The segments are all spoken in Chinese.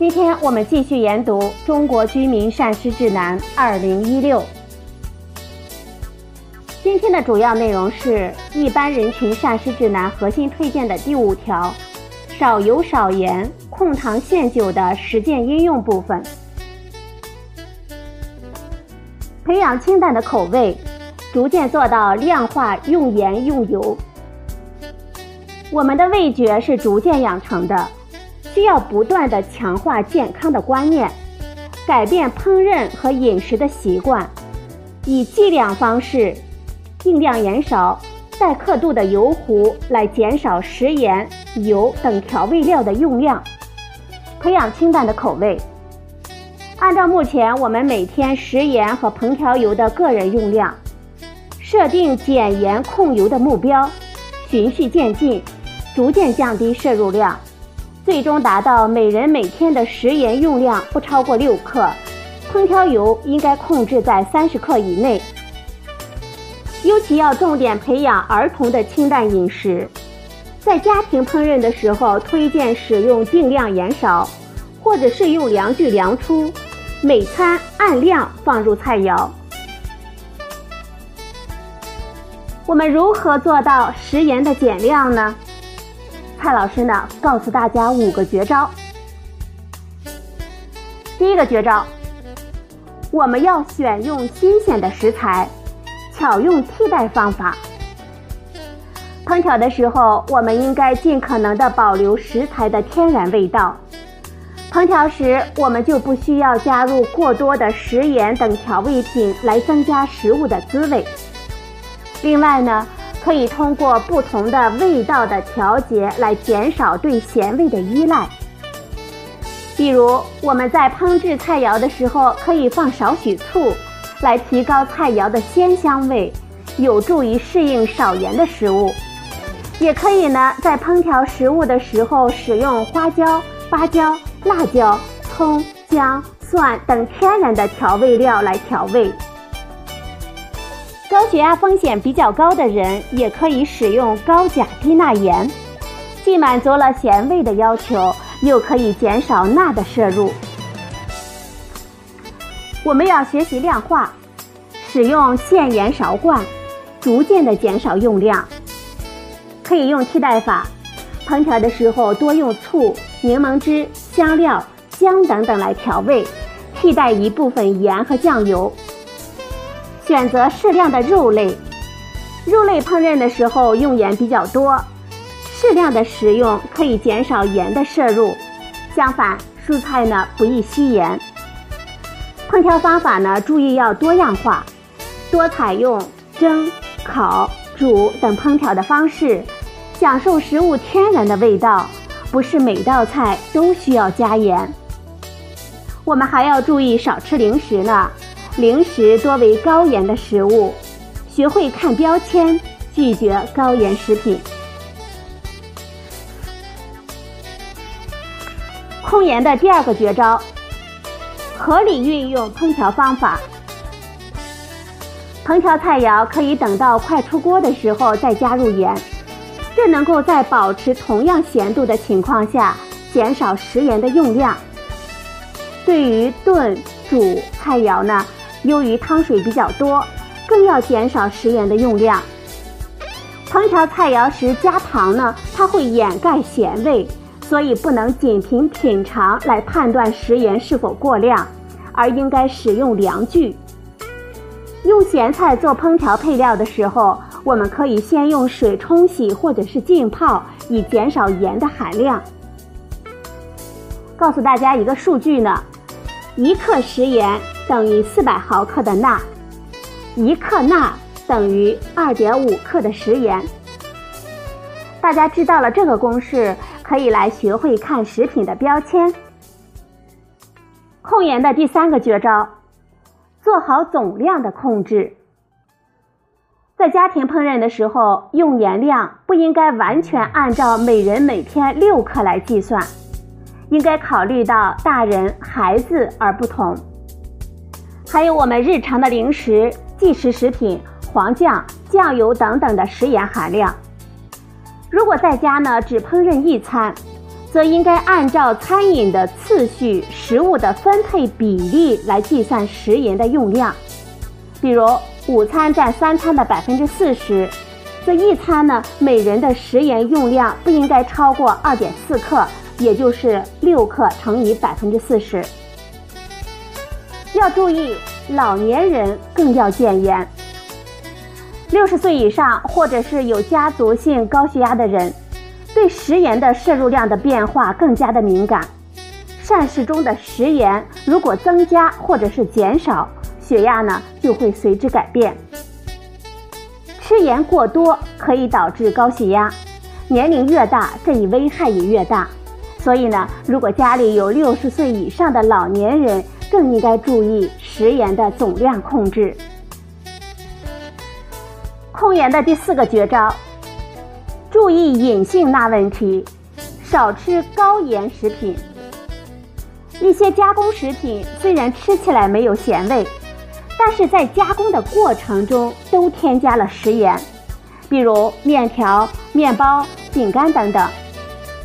今天我们继续研读《中国居民膳食指南（二零一六）》。今天的主要内容是一般人群膳食指南核心推荐的第五条：少油少盐、控糖限酒的实践应用部分。培养清淡的口味。逐渐做到量化用盐用油。我们的味觉是逐渐养成的，需要不断的强化健康的观念，改变烹饪和饮食的习惯，以计量方式，定量盐少、带刻度的油壶来减少食盐、油等调味料的用量，培养清淡的口味。按照目前我们每天食盐和烹调油的个人用量。设定减盐控油的目标，循序渐进，逐渐降低摄入量，最终达到每人每天的食盐用量不超过六克，烹调油应该控制在三十克以内。尤其要重点培养儿童的清淡饮食，在家庭烹饪的时候，推荐使用定量盐勺，或者是用量具量出，每餐按量放入菜肴。我们如何做到食盐的减量呢？蔡老师呢，告诉大家五个绝招。第一个绝招，我们要选用新鲜的食材，巧用替代方法。烹调的时候，我们应该尽可能的保留食材的天然味道。烹调时，我们就不需要加入过多的食盐等调味品来增加食物的滋味。另外呢，可以通过不同的味道的调节来减少对咸味的依赖。比如我们在烹制菜肴的时候，可以放少许醋，来提高菜肴的鲜香味，有助于适应少盐的食物。也可以呢，在烹调食物的时候使用花椒、八角、辣椒、葱、姜、蒜等天然的调味料来调味。高血压风险比较高的人也可以使用高钾低钠盐，既满足了咸味的要求，又可以减少钠的摄入。我们要学习量化，使用限盐勺罐，逐渐的减少用量。可以用替代法，烹调的时候多用醋、柠檬汁、香料、姜等等来调味，替代一部分盐和酱油。选择适量的肉类，肉类烹饪的时候用盐比较多，适量的食用可以减少盐的摄入。相反，蔬菜呢不易吸盐。烹调方法呢，注意要多样化，多采用蒸、烤、煮等烹调的方式，享受食物天然的味道。不是每道菜都需要加盐。我们还要注意少吃零食呢。零食多为高盐的食物，学会看标签，拒绝高盐食品。控盐的第二个绝招，合理运用烹调方法。烹调菜肴可以等到快出锅的时候再加入盐，这能够在保持同样咸度的情况下，减少食盐的用量。对于炖、煮菜肴呢？由于汤水比较多，更要减少食盐的用量。烹调菜肴时加糖呢，它会掩盖咸味，所以不能仅凭品尝来判断食盐是否过量，而应该使用量具。用咸菜做烹调配料的时候，我们可以先用水冲洗或者是浸泡，以减少盐的含量。告诉大家一个数据呢，一克食盐。等于四百毫克的钠，一克钠等于二点五克的食盐。大家知道了这个公式，可以来学会看食品的标签。控盐的第三个绝招，做好总量的控制。在家庭烹饪的时候，用盐量不应该完全按照每人每天六克来计算，应该考虑到大人、孩子而不同。还有我们日常的零食、即食食品、黄酱、酱油等等的食盐含量。如果在家呢只烹饪一餐，则应该按照餐饮的次序、食物的分配比例来计算食盐的用量。比如午餐占三餐的百分之四十，这一餐呢，每人的食盐用量不应该超过二点四克，也就是六克乘以百分之四十。要注意，老年人更要戒盐。六十岁以上或者是有家族性高血压的人。对食盐的摄入量的变化更加的敏感，膳食中的食盐如果增加或者是减少，血压呢就会随之改变。吃盐过多可以导致高血压，年龄越大，这一危害也越大。所以呢，如果家里有六十岁以上的老年人，更应该注意食盐的总量控制。控盐的第四个绝招。注意隐性钠问题，少吃高盐食品。一些加工食品虽然吃起来没有咸味，但是在加工的过程中都添加了食盐，比如面条、面包、饼干等等。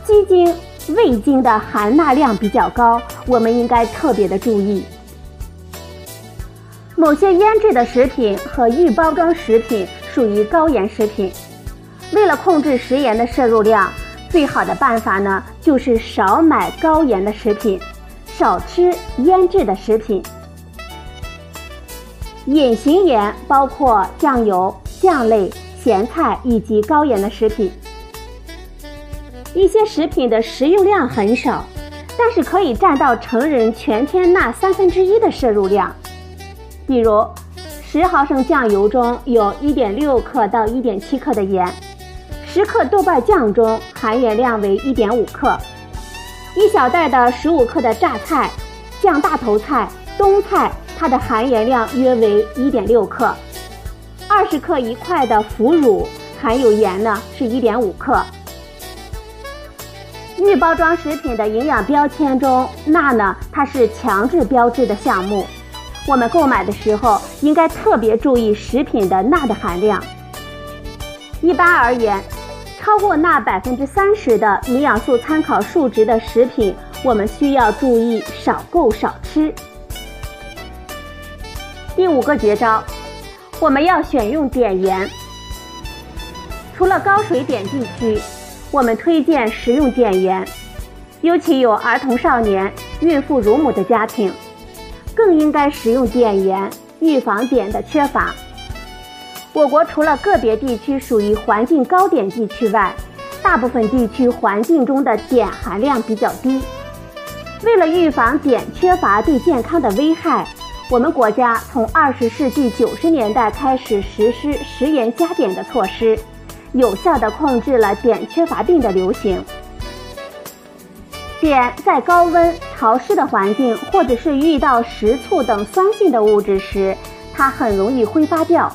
鸡精、味精的含钠量比较高，我们应该特别的注意。某些腌制的食品和预包装食品属于高盐食品。为了控制食盐的摄入量，最好的办法呢，就是少买高盐的食品，少吃腌制的食品。隐形盐包括酱油、酱类、咸菜以及高盐的食品。一些食品的食用量很少，但是可以占到成人全天钠三分之一的摄入量。比如，十毫升酱油中有一点六克到一点七克的盐。十克豆瓣酱中含盐量为一点五克，一小袋的十五克的榨菜、酱大头菜、冬菜，它的含盐量约为一点六克。二十克一块的腐乳含有盐呢是一点五克。预包装食品的营养标签中，钠呢它是强制标志的项目，我们购买的时候应该特别注意食品的钠的含量。一般而言。超过钠百分之三十的营养素参考数值的食品，我们需要注意少购少吃。第五个绝招，我们要选用碘盐。除了高水碘地区，我们推荐食用碘盐，尤其有儿童、少年、孕妇、乳母的家庭，更应该食用碘盐，预防碘的缺乏。我国除了个别地区属于环境高碘地区外，大部分地区环境中的碘含量比较低。为了预防碘缺乏对健康的危害，我们国家从二十世纪九十年代开始实施食盐加碘的措施，有效地控制了碘缺乏病的流行。碘在高温、潮湿的环境，或者是遇到食醋等酸性的物质时，它很容易挥发掉。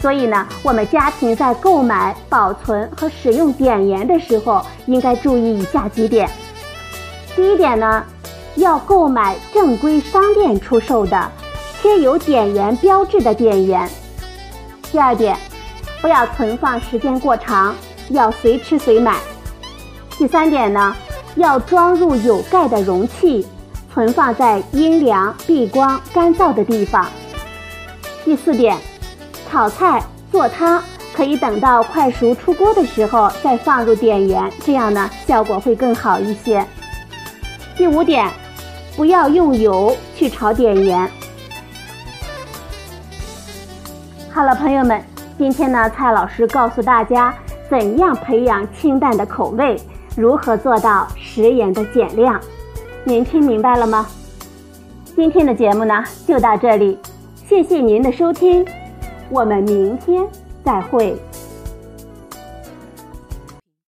所以呢，我们家庭在购买、保存和使用碘盐的时候，应该注意以下几点。第一点呢，要购买正规商店出售的、贴有碘盐标志的碘盐。第二点，不要存放时间过长，要随吃随买。第三点呢，要装入有盖的容器，存放在阴凉、避光、干燥的地方。第四点。炒菜做汤可以等到快熟出锅的时候再放入碘盐，这样呢效果会更好一些。第五点，不要用油去炒碘盐。好了，朋友们，今天呢蔡老师告诉大家怎样培养清淡的口味，如何做到食盐的减量，您听明白了吗？今天的节目呢就到这里，谢谢您的收听。我们明天再会。